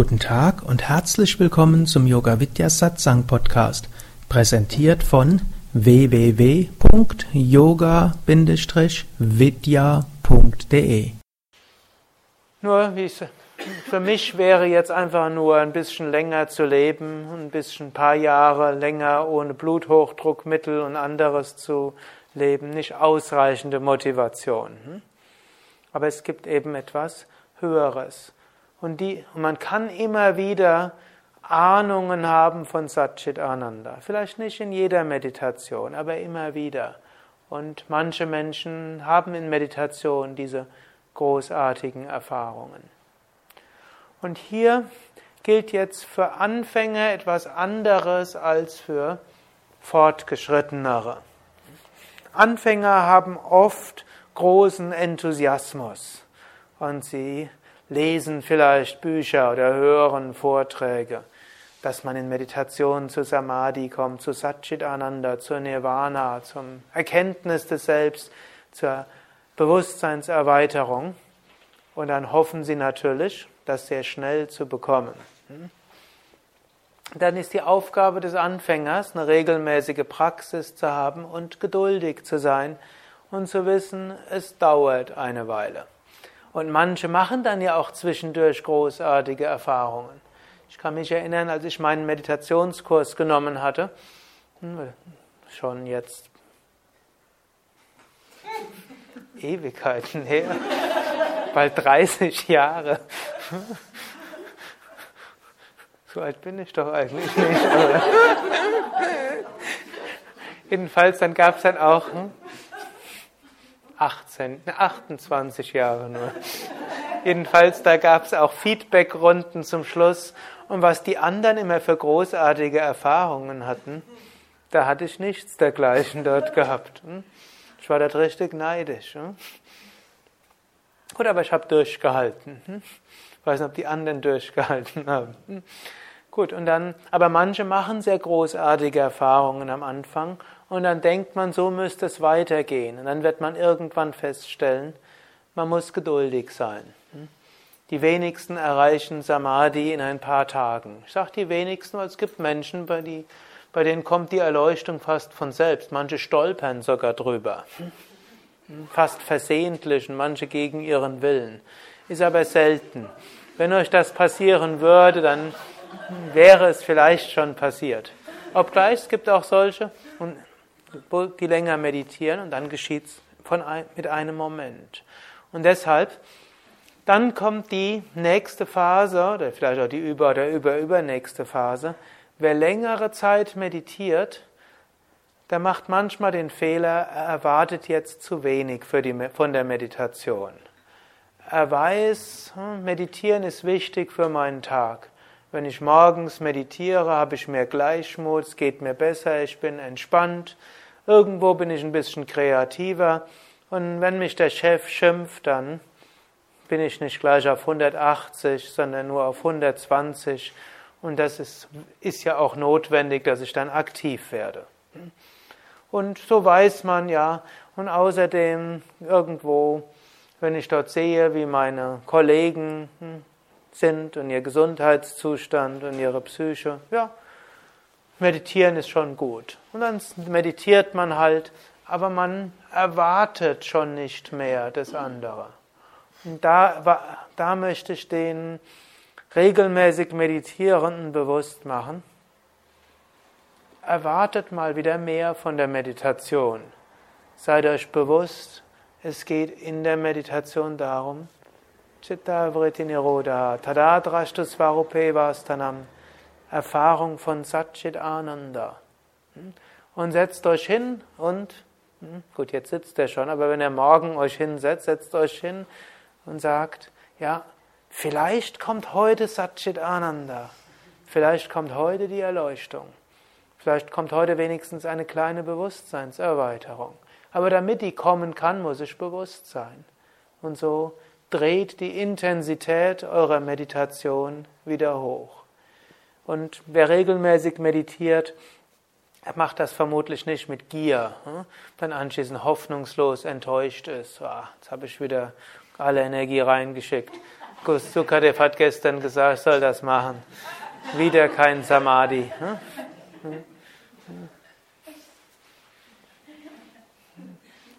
Guten Tag und herzlich willkommen zum Yoga Vidya Satsang Podcast, präsentiert von www.yoga-vidya.de. Nur für mich wäre jetzt einfach nur ein bisschen länger zu leben, ein bisschen ein paar Jahre länger ohne Bluthochdruckmittel und anderes zu leben, nicht ausreichende Motivation. Hm? Aber es gibt eben etwas Höheres. Und, die, und man kann immer wieder Ahnungen haben von Satchit Ananda. Vielleicht nicht in jeder Meditation, aber immer wieder. Und manche Menschen haben in Meditation diese großartigen Erfahrungen. Und hier gilt jetzt für Anfänger etwas anderes als für Fortgeschrittenere. Anfänger haben oft großen Enthusiasmus und sie lesen vielleicht Bücher oder hören Vorträge, dass man in Meditation zu Samadhi kommt, zu Satchitananda, zur Nirvana, zum Erkenntnis des Selbst, zur Bewusstseinserweiterung. Und dann hoffen sie natürlich, das sehr schnell zu bekommen. Dann ist die Aufgabe des Anfängers, eine regelmäßige Praxis zu haben und geduldig zu sein und zu wissen, es dauert eine Weile. Und manche machen dann ja auch zwischendurch großartige Erfahrungen. Ich kann mich erinnern, als ich meinen Meditationskurs genommen hatte, hm, schon jetzt Ewigkeiten her, bald 30 Jahre. So alt bin ich doch eigentlich nicht. jedenfalls, dann gab es dann auch hm, 18, 28 Jahre nur. Jedenfalls, da gab es auch Feedbackrunden zum Schluss. Und was die anderen immer für großartige Erfahrungen hatten, da hatte ich nichts dergleichen dort gehabt. Hm? Ich war dort richtig neidisch. Hm? Gut, aber ich habe durchgehalten. Hm? Ich weiß nicht, ob die anderen durchgehalten haben. Gut, und dann, aber manche machen sehr großartige Erfahrungen am Anfang und dann denkt man, so müsste es weitergehen. Und dann wird man irgendwann feststellen, man muss geduldig sein. Die wenigsten erreichen Samadhi in ein paar Tagen. Ich sage die wenigsten, weil es gibt Menschen, bei, die, bei denen kommt die Erleuchtung fast von selbst. Manche stolpern sogar drüber. Fast versehentlich und manche gegen ihren Willen. Ist aber selten. Wenn euch das passieren würde, dann wäre es vielleicht schon passiert. Obgleich es gibt auch solche, die länger meditieren und dann geschieht es mit einem Moment. Und deshalb, dann kommt die nächste Phase, oder vielleicht auch die über- oder über-übernächste Phase. Wer längere Zeit meditiert, der macht manchmal den Fehler, er erwartet jetzt zu wenig die, von der Meditation. Er weiß, hm, meditieren ist wichtig für meinen Tag. Wenn ich morgens meditiere, habe ich mehr Gleichmut, es geht mir besser, ich bin entspannt. Irgendwo bin ich ein bisschen kreativer. Und wenn mich der Chef schimpft, dann bin ich nicht gleich auf 180, sondern nur auf 120. Und das ist, ist ja auch notwendig, dass ich dann aktiv werde. Und so weiß man ja. Und außerdem irgendwo, wenn ich dort sehe, wie meine Kollegen hm, sind und ihr Gesundheitszustand und ihre Psyche, ja, meditieren ist schon gut. Und dann meditiert man halt, aber man erwartet schon nicht mehr das andere. Und da, da möchte ich den regelmäßig Meditierenden bewusst machen. Erwartet mal wieder mehr von der Meditation. Seid euch bewusst, es geht in der Meditation darum, Chitta Vritti Nirodha, Tadadrashtu Svarupe Vastanam, Erfahrung von Satchit Ananda. Und setzt euch hin und, hm, gut, jetzt sitzt er schon, aber wenn er morgen euch hinsetzt, setzt euch hin und sagt, ja, vielleicht kommt heute Satchit Ananda, vielleicht kommt heute die Erleuchtung, vielleicht kommt heute wenigstens eine kleine Bewusstseinserweiterung. Aber damit die kommen kann, muss ich bewusst sein. Und so dreht die Intensität eurer Meditation wieder hoch. Und wer regelmäßig meditiert, er macht das vermutlich nicht mit Gier, hm? dann anschließend hoffnungslos enttäuscht ist. Ah, jetzt habe ich wieder alle Energie reingeschickt. Sukadev hat gestern gesagt, ich soll das machen. Wieder kein Samadhi.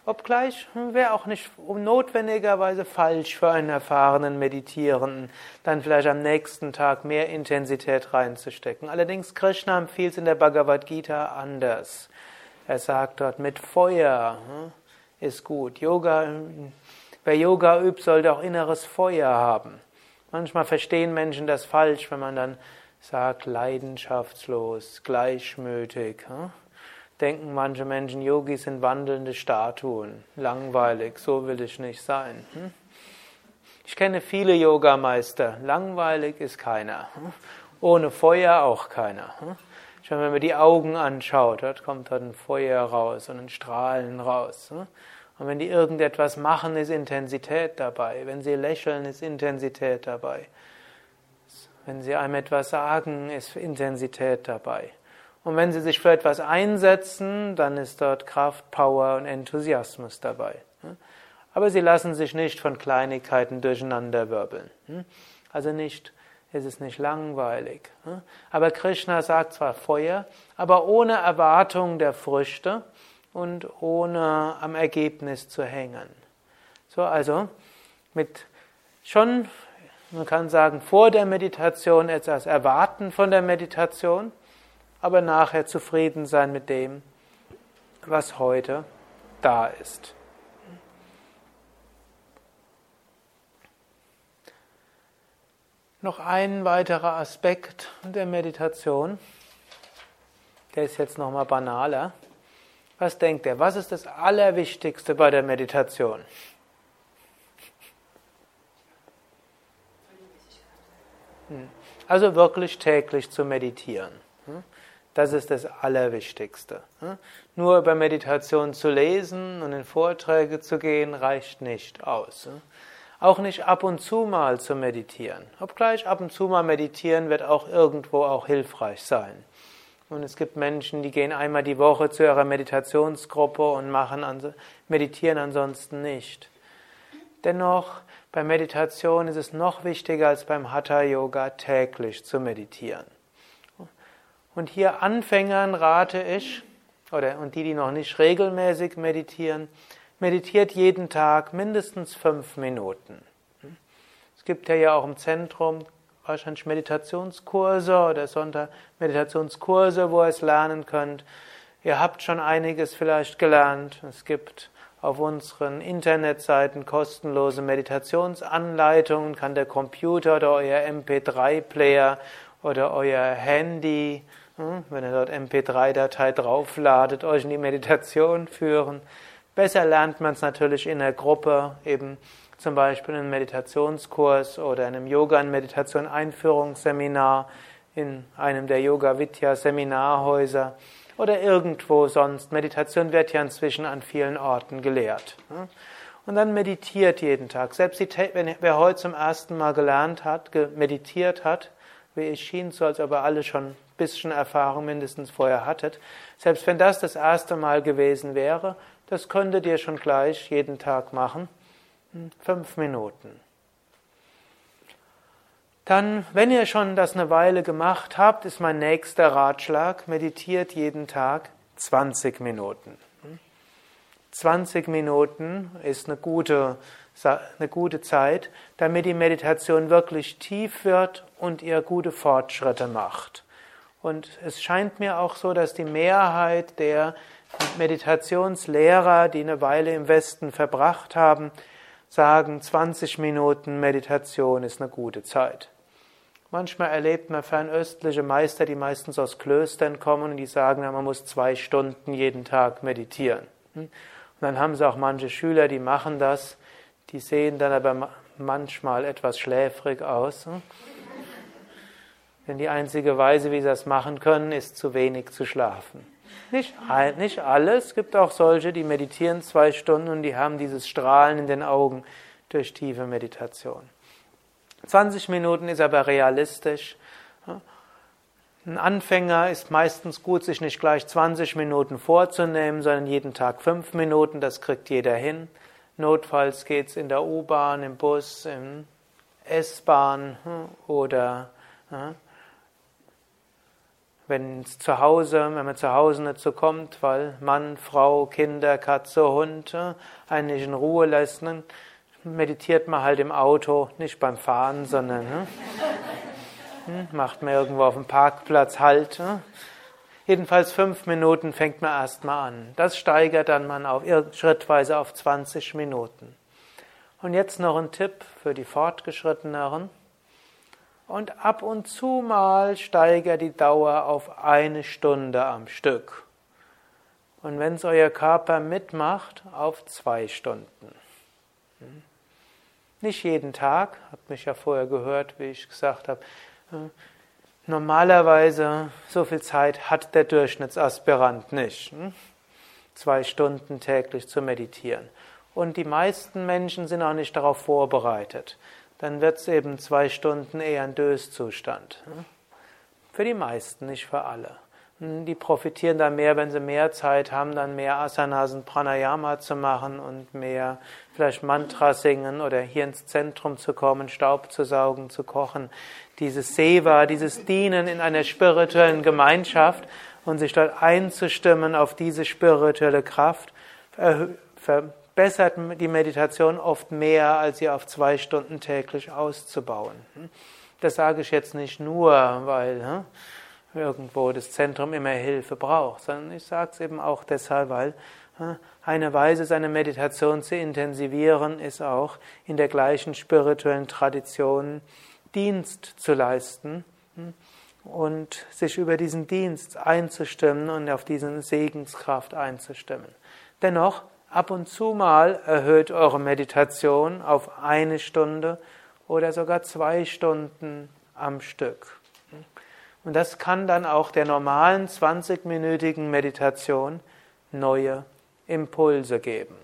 Obgleich wäre auch nicht notwendigerweise falsch für einen erfahrenen Meditierenden, dann vielleicht am nächsten Tag mehr Intensität reinzustecken. Allerdings Krishna empfiehlt es in der Bhagavad Gita anders. Er sagt dort, mit Feuer hm, ist gut. Yoga, wer Yoga übt, sollte auch inneres Feuer haben. Manchmal verstehen Menschen das falsch, wenn man dann sagt, leidenschaftslos, gleichmütig. Denken manche Menschen, Yogis sind wandelnde Statuen. Langweilig, so will ich nicht sein. Hm? Ich kenne viele Yogameister. Langweilig ist keiner. Hm? Ohne Feuer auch keiner. Hm? Schon wenn man die Augen anschaut, dort kommt dort ein Feuer raus und ein Strahlen raus. Und wenn die irgendetwas machen, ist Intensität dabei. Wenn sie lächeln, ist Intensität dabei. Wenn sie einem etwas sagen, ist Intensität dabei. Und wenn sie sich für etwas einsetzen, dann ist dort Kraft, Power und Enthusiasmus dabei. Aber sie lassen sich nicht von Kleinigkeiten durcheinanderwirbeln. Also nicht, es ist nicht langweilig. Aber Krishna sagt zwar Feuer, aber ohne Erwartung der Früchte und ohne am Ergebnis zu hängen. So, also mit schon, man kann sagen, vor der Meditation etwas erwarten von der Meditation aber nachher zufrieden sein mit dem, was heute da ist. Noch ein weiterer Aspekt der Meditation, der ist jetzt nochmal banaler. Was denkt er? Was ist das Allerwichtigste bei der Meditation? Hm. Also wirklich täglich zu meditieren. Das ist das Allerwichtigste. Nur über Meditation zu lesen und in Vorträge zu gehen, reicht nicht aus. Auch nicht ab und zu mal zu meditieren. Obgleich ab und zu mal meditieren wird auch irgendwo auch hilfreich sein. Und es gibt Menschen, die gehen einmal die Woche zu ihrer Meditationsgruppe und machen, meditieren ansonsten nicht. Dennoch, bei Meditation ist es noch wichtiger als beim Hatha Yoga täglich zu meditieren. Und hier Anfängern rate ich, oder und die, die noch nicht regelmäßig meditieren, meditiert jeden Tag mindestens fünf Minuten. Es gibt ja, auch im Zentrum wahrscheinlich Meditationskurse oder Sonntag-Meditationskurse, wo ihr es lernen könnt. Ihr habt schon einiges vielleicht gelernt. Es gibt auf unseren Internetseiten kostenlose Meditationsanleitungen, kann der Computer oder euer MP3-Player oder euer Handy wenn ihr dort MP3-Datei draufladet, euch in die Meditation führen. Besser lernt man es natürlich in der Gruppe, eben zum Beispiel in einem Meditationskurs oder in einem Yoga- und Meditation-Einführungsseminar, in einem der Yoga-Vidya-Seminarhäuser oder irgendwo sonst. Meditation wird ja inzwischen an vielen Orten gelehrt. Hm. Und dann meditiert jeden Tag. Selbst die, wenn, wer heute zum ersten Mal gelernt hat, meditiert hat, wie es schien so, als ob ihr alle schon bisschen Erfahrung mindestens vorher hattet. Selbst wenn das das erste Mal gewesen wäre, das könntet ihr schon gleich jeden Tag machen. Hm, fünf Minuten. Dann, wenn ihr schon das eine Weile gemacht habt, ist mein nächster Ratschlag, meditiert jeden Tag 20 Minuten. 20 hm. Minuten ist eine gute eine gute Zeit, damit die Meditation wirklich tief wird und ihr gute Fortschritte macht. Und es scheint mir auch so, dass die Mehrheit der Meditationslehrer, die eine Weile im Westen verbracht haben, sagen, 20 Minuten Meditation ist eine gute Zeit. Manchmal erlebt man fernöstliche Meister, die meistens aus Klöstern kommen und die sagen, man muss zwei Stunden jeden Tag meditieren. Und dann haben sie auch manche Schüler, die machen das die sehen dann aber manchmal etwas schläfrig aus. Denn die einzige Weise, wie sie das machen können, ist zu wenig zu schlafen. Nicht, nicht alle, es gibt auch solche, die meditieren zwei Stunden und die haben dieses Strahlen in den Augen durch tiefe Meditation. 20 Minuten ist aber realistisch. Ein Anfänger ist meistens gut, sich nicht gleich 20 Minuten vorzunehmen, sondern jeden Tag 5 Minuten, das kriegt jeder hin. Notfalls geht es in der U-Bahn, im Bus, im S-Bahn hm, oder wenn es zu Hause, wenn man zu Hause nicht so kommt, weil Mann, Frau, Kinder, Katze, Hund einen nicht in Ruhe lässt, dann meditiert man halt im Auto, nicht beim Fahren, sondern hm, macht man irgendwo auf dem Parkplatz Halt. Jedenfalls fünf Minuten fängt man erstmal an. Das steigert dann man auf, schrittweise auf 20 Minuten. Und jetzt noch ein Tipp für die Fortgeschritteneren. Und ab und zu mal steigert die Dauer auf eine Stunde am Stück. Und wenn es euer Körper mitmacht, auf zwei Stunden. Hm? Nicht jeden Tag, habt mich ja vorher gehört, wie ich gesagt habe. Normalerweise so viel Zeit hat der Durchschnittsaspirant nicht. Hm? Zwei Stunden täglich zu meditieren. Und die meisten Menschen sind auch nicht darauf vorbereitet. Dann wird es eben zwei Stunden eher ein Döszustand. Hm? Für die meisten, nicht für alle. Hm, die profitieren da mehr, wenn sie mehr Zeit haben, dann mehr Asanas und Pranayama zu machen und mehr vielleicht Mantra singen oder hier ins Zentrum zu kommen, Staub zu saugen, zu kochen. Dieses Seva, dieses Dienen in einer spirituellen Gemeinschaft und sich dort einzustimmen auf diese spirituelle Kraft, verbessert die Meditation oft mehr, als sie auf zwei Stunden täglich auszubauen. Hm, das sage ich jetzt nicht nur, weil hm, irgendwo das Zentrum immer Hilfe braucht, sondern ich sage es eben auch deshalb, weil eine Weise, seine Meditation zu intensivieren, ist auch in der gleichen spirituellen Tradition Dienst zu leisten und sich über diesen Dienst einzustimmen und auf diesen Segenskraft einzustimmen. Dennoch, ab und zu mal erhöht eure Meditation auf eine Stunde oder sogar zwei Stunden am Stück. Und das kann dann auch der normalen 20-minütigen Meditation neue Impulse geben.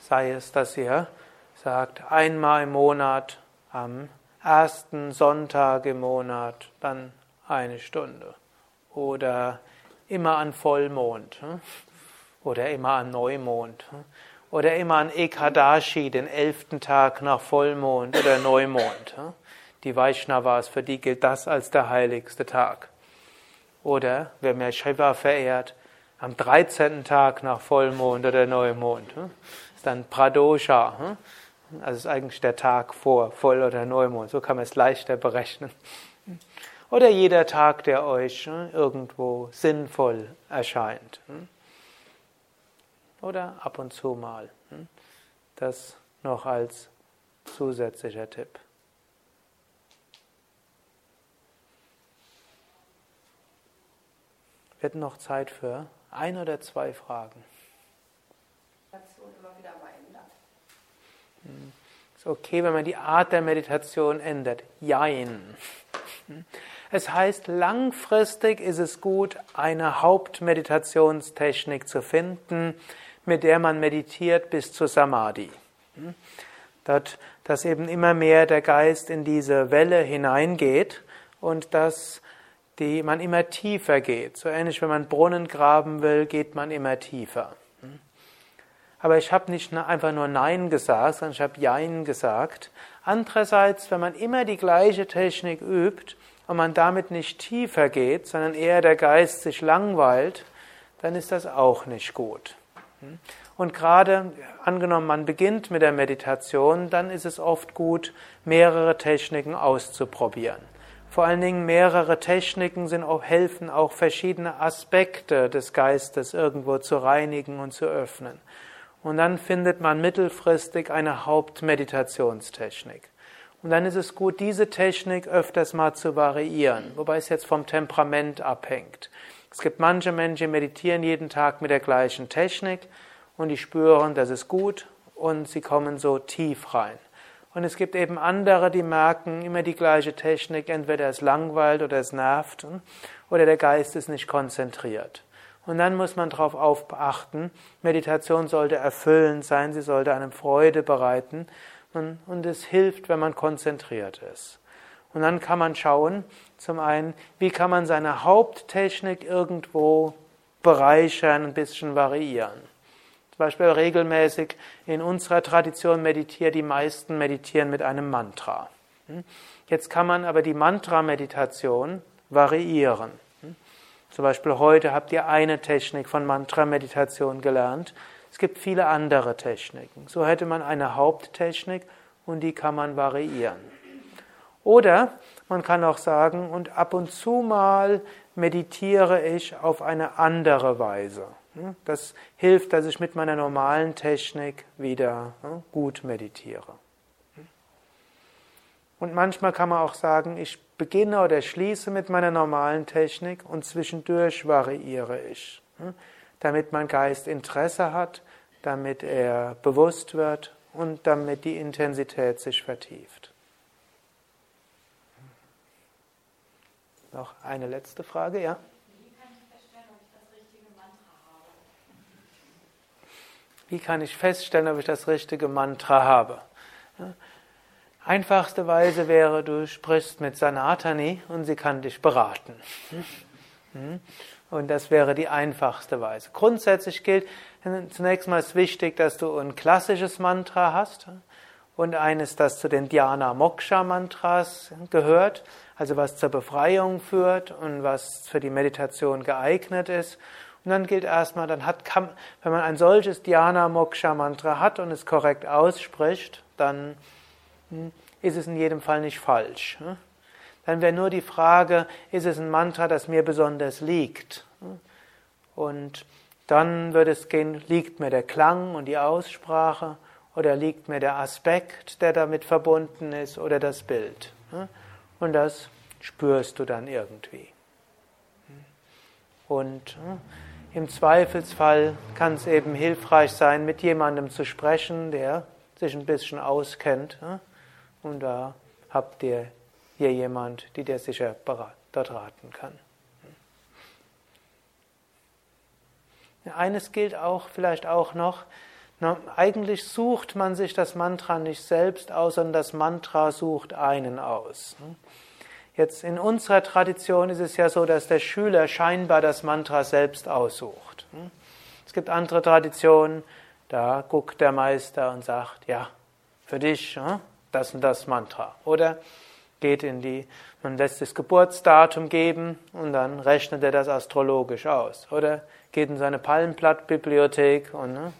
Sei es, dass ihr sagt, einmal im Monat, am ersten Sonntag im Monat, dann eine Stunde. Oder immer an Vollmond. Oder immer an Neumond. Oder immer an Ekadashi, den elften Tag nach Vollmond oder Neumond. Die Vaishnavas, für die gilt das als der heiligste Tag. Oder wer mehr Shiva verehrt, am 13. Tag nach Vollmond oder Neumond. Ist dann Pradosha. Also ist eigentlich der Tag vor Voll- oder Neumond. So kann man es leichter berechnen. Oder jeder Tag, der euch irgendwo sinnvoll erscheint. Oder ab und zu mal. Das noch als zusätzlicher Tipp. Wir hätten noch Zeit für ein oder zwei Fragen. Hm. Ist okay, wenn man die Art der Meditation ändert. Jein. Hm. Es heißt, langfristig ist es gut, eine Hauptmeditationstechnik zu finden, mit der man meditiert bis zu Samadhi. Hm. dass eben immer mehr der Geist in diese Welle hineingeht und dass die man immer tiefer geht. So ähnlich, wenn man Brunnen graben will, geht man immer tiefer. Aber ich habe nicht einfach nur Nein gesagt, sondern ich habe Jein gesagt. Andererseits, wenn man immer die gleiche Technik übt und man damit nicht tiefer geht, sondern eher der Geist sich langweilt, dann ist das auch nicht gut. Und gerade angenommen, man beginnt mit der Meditation, dann ist es oft gut, mehrere Techniken auszuprobieren. Vor allen Dingen mehrere Techniken sind auch, helfen, auch verschiedene Aspekte des Geistes irgendwo zu reinigen und zu öffnen. Und dann findet man mittelfristig eine Hauptmeditationstechnik. Und dann ist es gut, diese Technik öfters mal zu variieren, wobei es jetzt vom Temperament abhängt. Es gibt manche Menschen, die meditieren jeden Tag mit der gleichen Technik und die spüren, das ist gut und sie kommen so tief rein. Und es gibt eben andere, die merken immer die gleiche Technik, entweder es langweilt oder es nervt oder der Geist ist nicht konzentriert. Und dann muss man darauf aufachten, Meditation sollte erfüllend sein, sie sollte einem Freude bereiten und es hilft, wenn man konzentriert ist. Und dann kann man schauen, zum einen, wie kann man seine Haupttechnik irgendwo bereichern, ein bisschen variieren. Zum Beispiel regelmäßig in unserer Tradition meditieren die meisten meditieren mit einem Mantra. Hm? Jetzt kann man aber die Mantra-Meditation variieren. Hm? Zum Beispiel heute habt ihr eine Technik von Mantra-Meditation gelernt. Es gibt viele andere Techniken. So hätte man eine Haupttechnik und die kann man variieren. Oder man kann auch sagen, und ab und zu mal meditiere ich auf eine andere Weise. Das hilft, dass ich mit meiner normalen Technik wieder gut meditiere. Und manchmal kann man auch sagen, ich beginne oder schließe mit meiner normalen Technik und zwischendurch variiere ich, damit mein Geist Interesse hat, damit er bewusst wird und damit die Intensität sich vertieft. Noch eine letzte Frage, ja? Wie kann ich feststellen, ob ich das richtige Mantra habe? Einfachste Weise wäre, du sprichst mit Sanatani und sie kann dich beraten. Hm? Und das wäre die einfachste Weise. Grundsätzlich gilt, zunächst mal ist wichtig, dass du ein klassisches Mantra hast und eines, das zu den Dhyana Moksha Mantras gehört also was zur Befreiung führt und was für die Meditation geeignet ist. Und dann gilt erstmal, dann hat, wenn man ein solches Dhyana Moksha Mantra hat und es korrekt ausspricht, dann hm, ist es in jedem Fall nicht falsch. Hm. Dann wäre nur die Frage, ist es ein Mantra, das mir besonders liegt? Und dann würde es gehen, liegt mir der Klang und die Aussprache oder liegt mir der Aspekt, der damit verbunden ist oder das Bild? Und das spürst du dann irgendwie. Und hm, im Zweifelsfall kann es eben hilfreich sein, mit jemandem zu sprechen, der sich ein bisschen auskennt. Hm. Und da habt ihr hier jemand, die dir sicher dort raten kann. Eines gilt auch vielleicht auch noch, na, eigentlich sucht man sich das Mantra nicht selbst aus, sondern das Mantra sucht einen aus. Jetzt in unserer Tradition ist es ja so, dass der Schüler scheinbar das Mantra selbst aussucht. Es gibt andere Traditionen, da guckt der Meister und sagt, ja, für dich das und das Mantra. Oder geht in die, man lässt das Geburtsdatum geben und dann rechnet er das astrologisch aus. Oder geht in seine Palmblattbibliothek und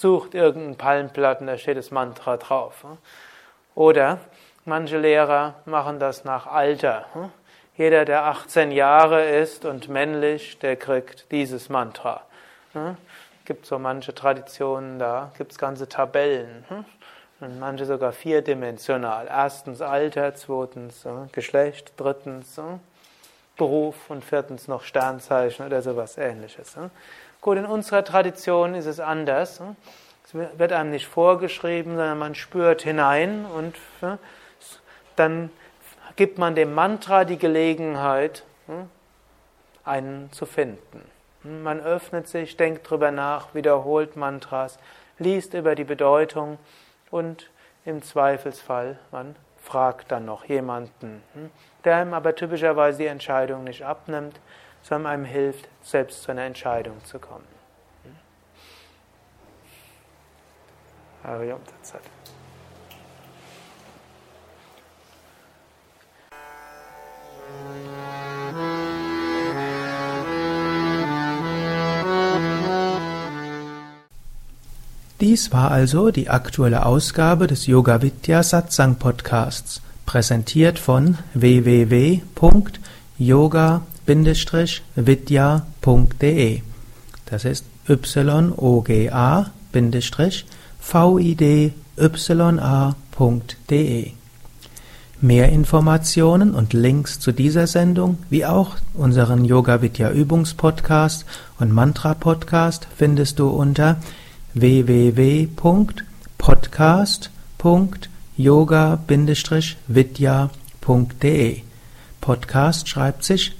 sucht irgendein Palmblatt und da steht das Mantra drauf. Oder manche Lehrer machen das nach Alter. Jeder, der 18 Jahre ist und männlich, der kriegt dieses Mantra. Es gibt so manche Traditionen, da gibt es ganze Tabellen. Und manche sogar vierdimensional. Erstens Alter, zweitens Geschlecht, drittens Beruf und viertens noch Sternzeichen oder sowas ähnliches. Gut, in unserer Tradition ist es anders. Es wird einem nicht vorgeschrieben, sondern man spürt hinein und dann gibt man dem Mantra die Gelegenheit, einen zu finden. Man öffnet sich, denkt drüber nach, wiederholt Mantras, liest über die Bedeutung und im Zweifelsfall, man fragt dann noch jemanden, der einem aber typischerweise die Entscheidung nicht abnimmt, sondern einem hilft, selbst zu einer Entscheidung zu kommen. Hariom Tatsat. Dies war also die aktuelle Ausgabe des Yoga Vidya Satsang Podcasts, präsentiert von www.yoga yoga-vidya.de. Das ist yoga-vidya.de. Mehr Informationen und Links zu dieser Sendung, wie auch unseren Yoga Vidya Übungspodcast und Mantra Podcast findest du unter www.podcast.yoga-vidya.de. Podcast schreibt sich